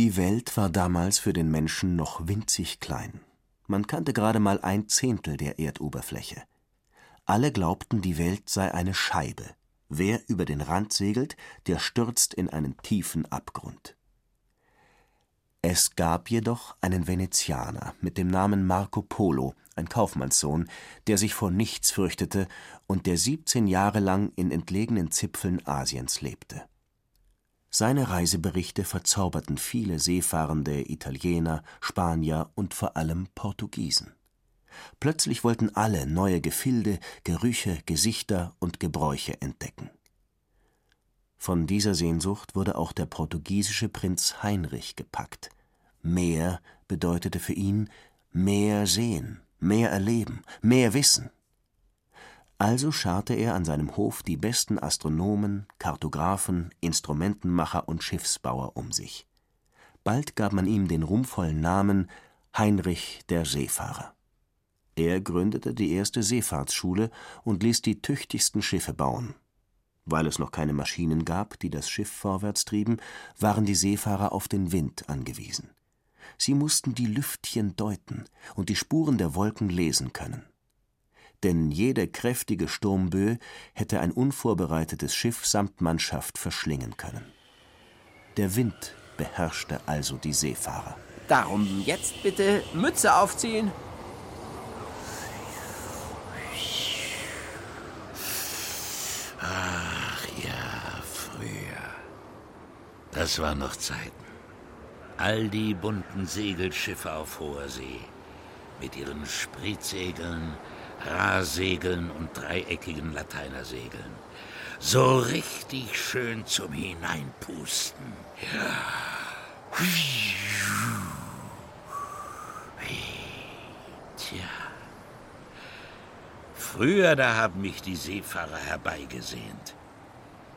Die Welt war damals für den Menschen noch winzig klein. Man kannte gerade mal ein Zehntel der Erdoberfläche. Alle glaubten, die Welt sei eine Scheibe. Wer über den Rand segelt, der stürzt in einen tiefen Abgrund. Es gab jedoch einen Venezianer mit dem Namen Marco Polo, ein Kaufmannssohn, der sich vor nichts fürchtete und der 17 Jahre lang in entlegenen Zipfeln Asiens lebte. Seine Reiseberichte verzauberten viele seefahrende Italiener, Spanier und vor allem Portugiesen. Plötzlich wollten alle neue Gefilde, Gerüche, Gesichter und Gebräuche entdecken. Von dieser Sehnsucht wurde auch der portugiesische Prinz Heinrich gepackt. Mehr bedeutete für ihn mehr sehen, mehr erleben, mehr wissen. Also scharte er an seinem Hof die besten Astronomen, Kartographen, Instrumentenmacher und Schiffsbauer um sich. Bald gab man ihm den ruhmvollen Namen Heinrich der Seefahrer. Er gründete die erste Seefahrtsschule und ließ die tüchtigsten Schiffe bauen. Weil es noch keine Maschinen gab, die das Schiff vorwärts trieben, waren die Seefahrer auf den Wind angewiesen. Sie mussten die Lüftchen deuten und die Spuren der Wolken lesen können. Denn jede kräftige Sturmböe hätte ein unvorbereitetes Schiff samt Mannschaft verschlingen können. Der Wind beherrschte also die Seefahrer. Darum jetzt bitte Mütze aufziehen. Ach ja, früher. Das waren noch Zeiten. All die bunten Segelschiffe auf hoher See. Mit ihren Spritsegeln, Rahsegeln und dreieckigen Lateinersegeln. So richtig schön zum Hineinpusten. Ja. Tja. Früher, da haben mich die Seefahrer herbeigesehnt.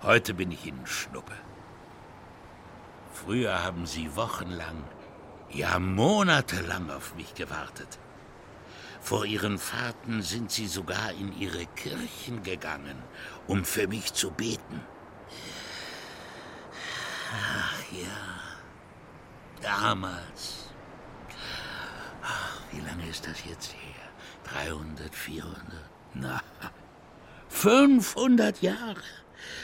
Heute bin ich ihnen Schnuppe. Früher haben sie wochenlang, ja monatelang auf mich gewartet. Vor ihren Fahrten sind sie sogar in ihre Kirchen gegangen, um für mich zu beten. Ach ja, damals. Ach, wie lange ist das jetzt her? 300, 400? Na, 500 Jahre.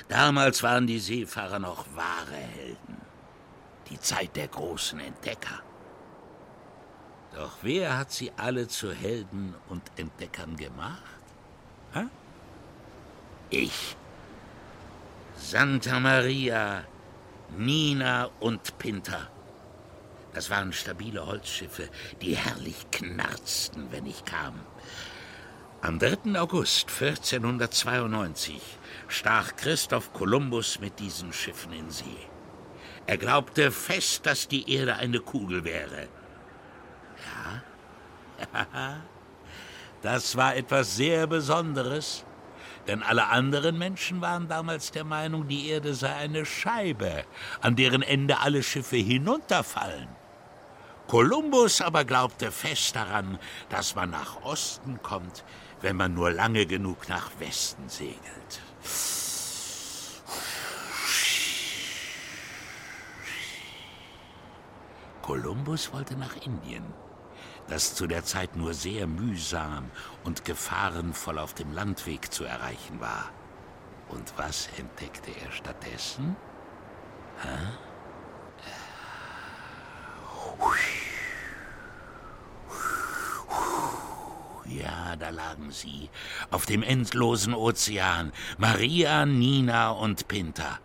Damals waren die Seefahrer noch wahre Helden. Die Zeit der großen Entdecker. Doch wer hat sie alle zu Helden und Entdeckern gemacht? Hä? Ich. Santa Maria, Nina und Pinta. Das waren stabile Holzschiffe, die herrlich knarzten, wenn ich kam. Am 3. August 1492 stach Christoph Kolumbus mit diesen Schiffen in See. Er glaubte fest, dass die Erde eine Kugel wäre. Das war etwas sehr Besonderes, denn alle anderen Menschen waren damals der Meinung, die Erde sei eine Scheibe, an deren Ende alle Schiffe hinunterfallen. Kolumbus aber glaubte fest daran, dass man nach Osten kommt, wenn man nur lange genug nach Westen segelt. Kolumbus wollte nach Indien, das zu der Zeit nur sehr mühsam und gefahrenvoll auf dem Landweg zu erreichen war. Und was entdeckte er stattdessen? Hä? Ja, da lagen sie, auf dem endlosen Ozean, Maria, Nina und Pinta.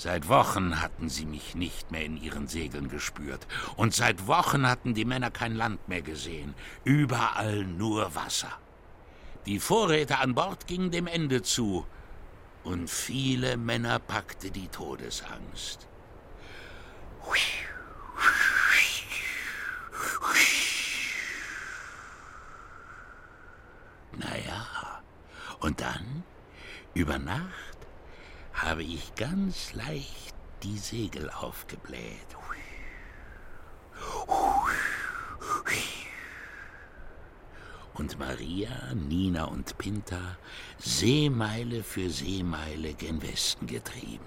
Seit Wochen hatten sie mich nicht mehr in ihren Segeln gespürt, und seit Wochen hatten die Männer kein Land mehr gesehen, überall nur Wasser. Die Vorräte an Bord gingen dem Ende zu, und viele Männer packte die Todesangst. Naja, und dann, über Nacht, habe ich ganz leicht die Segel aufgebläht. Und Maria, Nina und Pinta Seemeile für Seemeile gen Westen getrieben.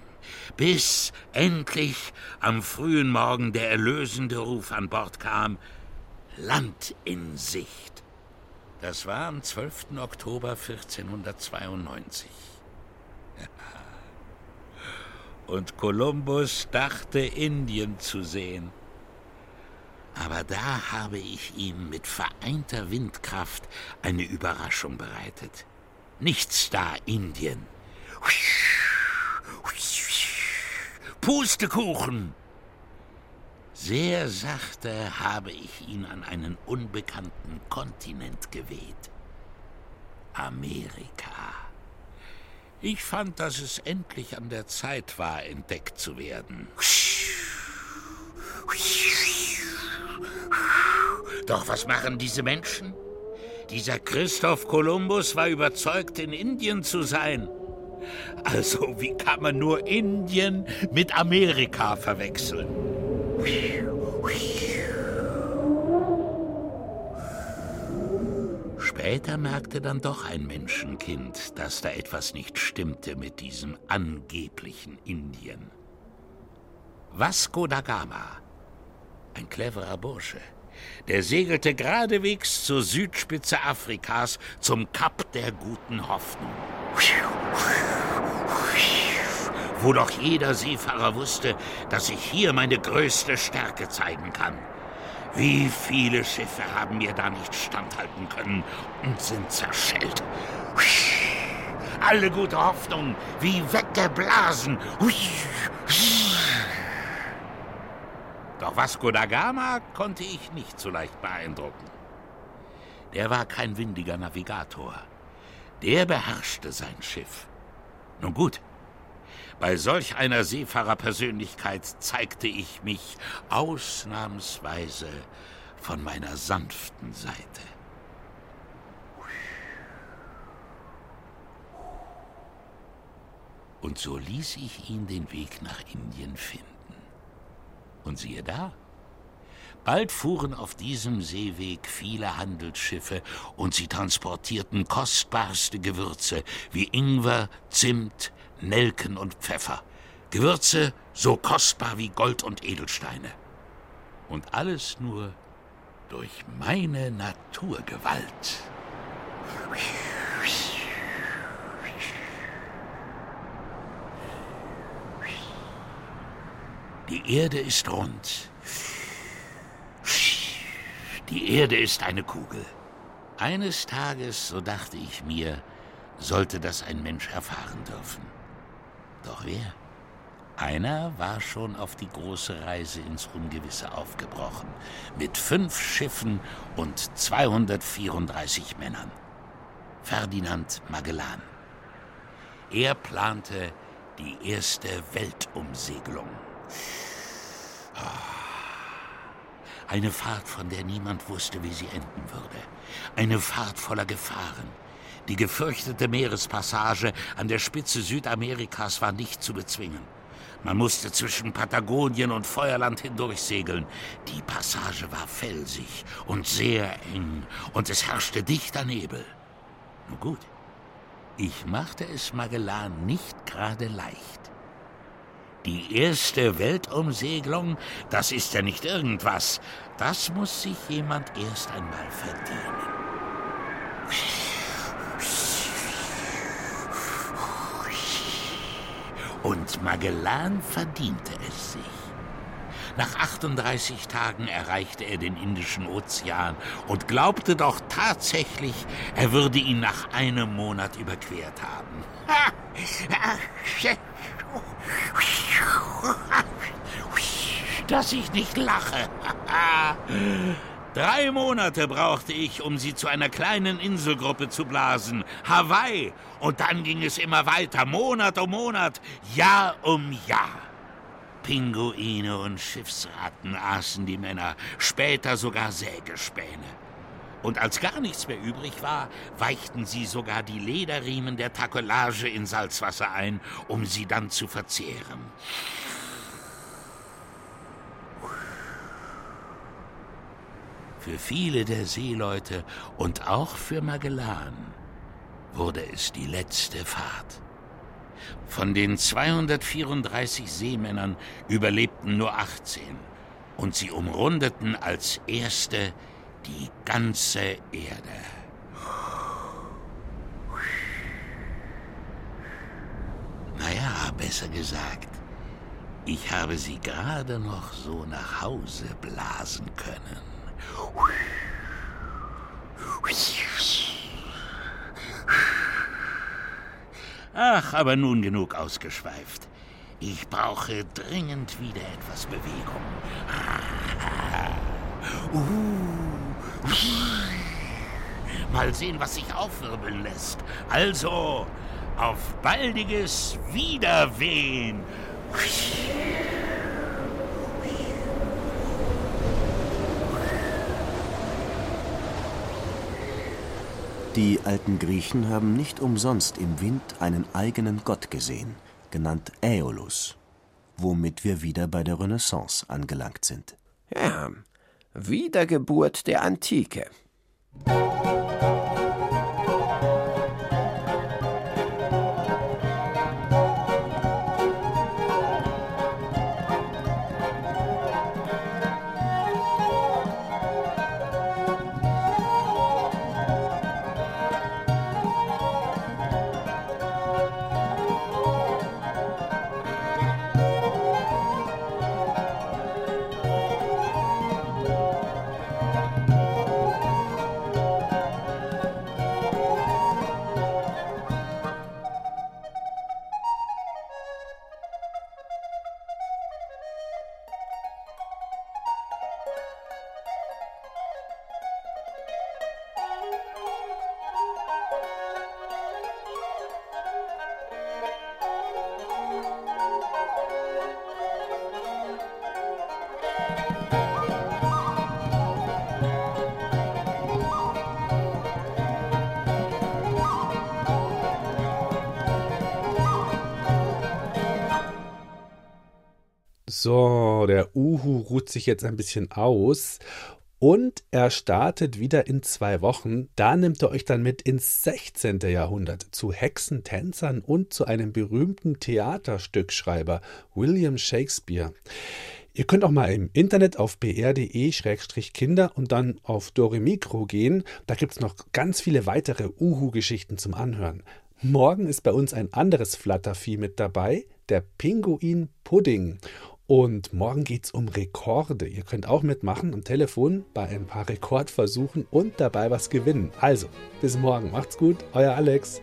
bis endlich am frühen Morgen der erlösende Ruf an Bord kam, Land in Sicht. Das war am 12. Oktober 1492. Und Kolumbus dachte, Indien zu sehen. Aber da habe ich ihm mit vereinter Windkraft eine Überraschung bereitet. Nichts da, Indien. Pustekuchen! Sehr sachte habe ich ihn an einen unbekannten Kontinent geweht. Amerika. Ich fand, dass es endlich an der Zeit war, entdeckt zu werden. Doch was machen diese Menschen? Dieser Christoph Kolumbus war überzeugt, in Indien zu sein. Also, wie kann man nur Indien mit Amerika verwechseln? Später merkte dann doch ein Menschenkind, dass da etwas nicht stimmte mit diesem angeblichen Indien. Vasco da Gama, ein cleverer Bursche, der segelte geradewegs zur Südspitze Afrikas, zum Kap der guten Hoffnung. Wo doch jeder Seefahrer wusste, dass ich hier meine größte Stärke zeigen kann. Wie viele Schiffe haben mir da nicht standhalten können und sind zerschellt. Alle gute Hoffnung wie weggeblasen. Doch Vasco da Gama konnte ich nicht so leicht beeindrucken. Der war kein windiger Navigator. Der beherrschte sein Schiff. Nun gut, bei solch einer Seefahrerpersönlichkeit zeigte ich mich ausnahmsweise von meiner sanften Seite. Und so ließ ich ihn den Weg nach Indien finden. Und siehe da, bald fuhren auf diesem Seeweg viele Handelsschiffe und sie transportierten kostbarste Gewürze wie Ingwer, Zimt, Nelken und Pfeffer. Gewürze so kostbar wie Gold und Edelsteine. Und alles nur durch meine Naturgewalt. Die Erde ist rund. Die Erde ist eine Kugel. Eines Tages, so dachte ich mir, sollte das ein Mensch erfahren dürfen. Doch wer? Einer war schon auf die große Reise ins Ungewisse aufgebrochen, mit fünf Schiffen und 234 Männern. Ferdinand Magellan. Er plante die erste Weltumsegelung. Eine Fahrt, von der niemand wusste, wie sie enden würde. Eine Fahrt voller Gefahren. Die gefürchtete Meerespassage an der Spitze Südamerikas war nicht zu bezwingen. Man musste zwischen Patagonien und Feuerland hindurchsegeln. Die Passage war felsig und sehr eng, und es herrschte dichter Nebel. Nun gut, ich machte es Magellan nicht gerade leicht. Die erste Weltumsegelung, das ist ja nicht irgendwas. Das muss sich jemand erst einmal verdienen. Und Magellan verdiente es sich. Nach 38 Tagen erreichte er den Indischen Ozean und glaubte doch tatsächlich, er würde ihn nach einem Monat überquert haben. Dass ich nicht lache. Drei Monate brauchte ich, um sie zu einer kleinen Inselgruppe zu blasen. Hawaii. Und dann ging es immer weiter, Monat um Monat, Jahr um Jahr. Pinguine und Schiffsratten aßen die Männer, später sogar Sägespäne. Und als gar nichts mehr übrig war, weichten sie sogar die Lederriemen der Takelage in Salzwasser ein, um sie dann zu verzehren. Für viele der Seeleute und auch für Magellan wurde es die letzte Fahrt. Von den 234 Seemännern überlebten nur 18 und sie umrundeten als erste die ganze Erde. Naja, besser gesagt, ich habe sie gerade noch so nach Hause blasen können. Ach, aber nun genug ausgeschweift. Ich brauche dringend wieder etwas Bewegung. Mal sehen, was sich aufwirbeln lässt. Also, auf baldiges Wiederwehen. Die alten Griechen haben nicht umsonst im Wind einen eigenen Gott gesehen, genannt Aeolus, womit wir wieder bei der Renaissance angelangt sind. Ja, Wiedergeburt der Antike. So, der Uhu ruht sich jetzt ein bisschen aus und er startet wieder in zwei Wochen. Da nimmt er euch dann mit ins 16. Jahrhundert zu Hexen, Tänzern und zu einem berühmten Theaterstückschreiber, William Shakespeare. Ihr könnt auch mal im Internet auf br.de-kinder und dann auf Doremikro gehen. Da gibt es noch ganz viele weitere Uhu-Geschichten zum Anhören. Morgen ist bei uns ein anderes Flattervieh mit dabei, der Pinguin Pudding. Und morgen geht es um Rekorde. Ihr könnt auch mitmachen am Telefon bei ein paar Rekordversuchen und dabei was gewinnen. Also, bis morgen. Macht's gut, euer Alex.